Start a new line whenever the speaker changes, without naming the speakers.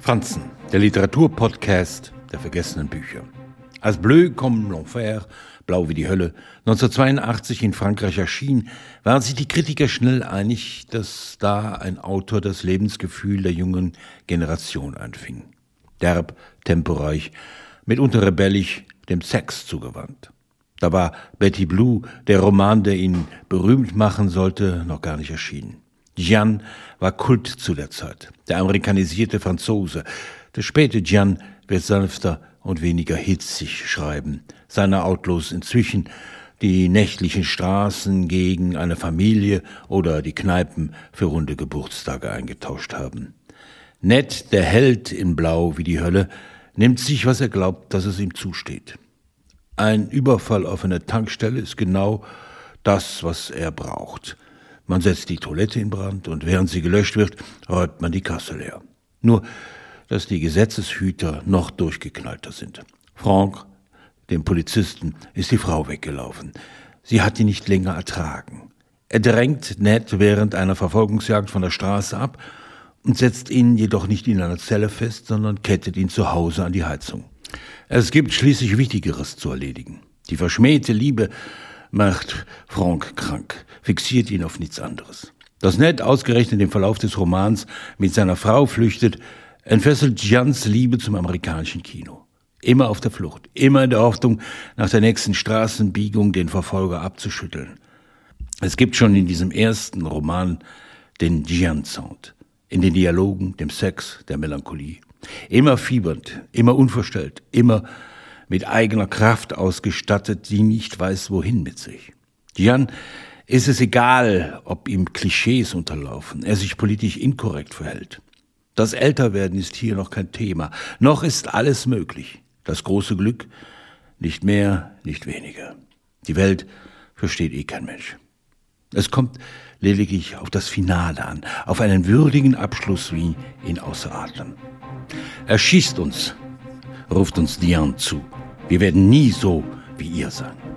Franzen, der Literaturpodcast der vergessenen Bücher. Als Bleu comme l'enfer, Blau wie die Hölle, 1982 in Frankreich erschien, waren sich die Kritiker schnell einig, dass da ein Autor das Lebensgefühl der jungen Generation einfing. Derb, temporeich, mitunter rebellisch, dem Sex zugewandt. Da war Betty Blue, der Roman, der ihn berühmt machen sollte, noch gar nicht erschienen. Gian war Kult zu der Zeit, der amerikanisierte Franzose. Der späte Gian wird sanfter und weniger hitzig schreiben. Seine Outlaws inzwischen die nächtlichen Straßen gegen eine Familie oder die Kneipen für runde Geburtstage eingetauscht haben. Ned, der Held in Blau wie die Hölle, nimmt sich, was er glaubt, dass es ihm zusteht. Ein Überfall auf eine Tankstelle ist genau das, was er braucht. Man setzt die Toilette in Brand und während sie gelöscht wird, räumt man die Kasse leer. Nur, dass die Gesetzeshüter noch durchgeknallter sind. Franck, dem Polizisten, ist die Frau weggelaufen. Sie hat ihn nicht länger ertragen. Er drängt Ned während einer Verfolgungsjagd von der Straße ab und setzt ihn jedoch nicht in einer Zelle fest, sondern kettet ihn zu Hause an die Heizung. Es gibt schließlich Wichtigeres zu erledigen. Die verschmähte Liebe macht Frank krank, fixiert ihn auf nichts anderes. Dass Ned ausgerechnet im Verlauf des Romans mit seiner Frau flüchtet, entfesselt Gians Liebe zum amerikanischen Kino. Immer auf der Flucht, immer in der Hoffnung, nach der nächsten Straßenbiegung den Verfolger abzuschütteln. Es gibt schon in diesem ersten Roman den Gian-Sound, in den Dialogen, dem Sex, der Melancholie. Immer fiebernd, immer unverstellt, immer mit eigener Kraft ausgestattet, die nicht weiß, wohin mit sich. Jan ist es egal, ob ihm Klischees unterlaufen, er sich politisch inkorrekt verhält. Das Älterwerden ist hier noch kein Thema. Noch ist alles möglich. Das große Glück, nicht mehr, nicht weniger. Die Welt versteht eh kein Mensch. Es kommt lediglich auf das Finale an, auf einen würdigen Abschluss wie in Außeratmen. Erschießt uns, ruft uns Diane zu. Wir werden nie so wie ihr sein.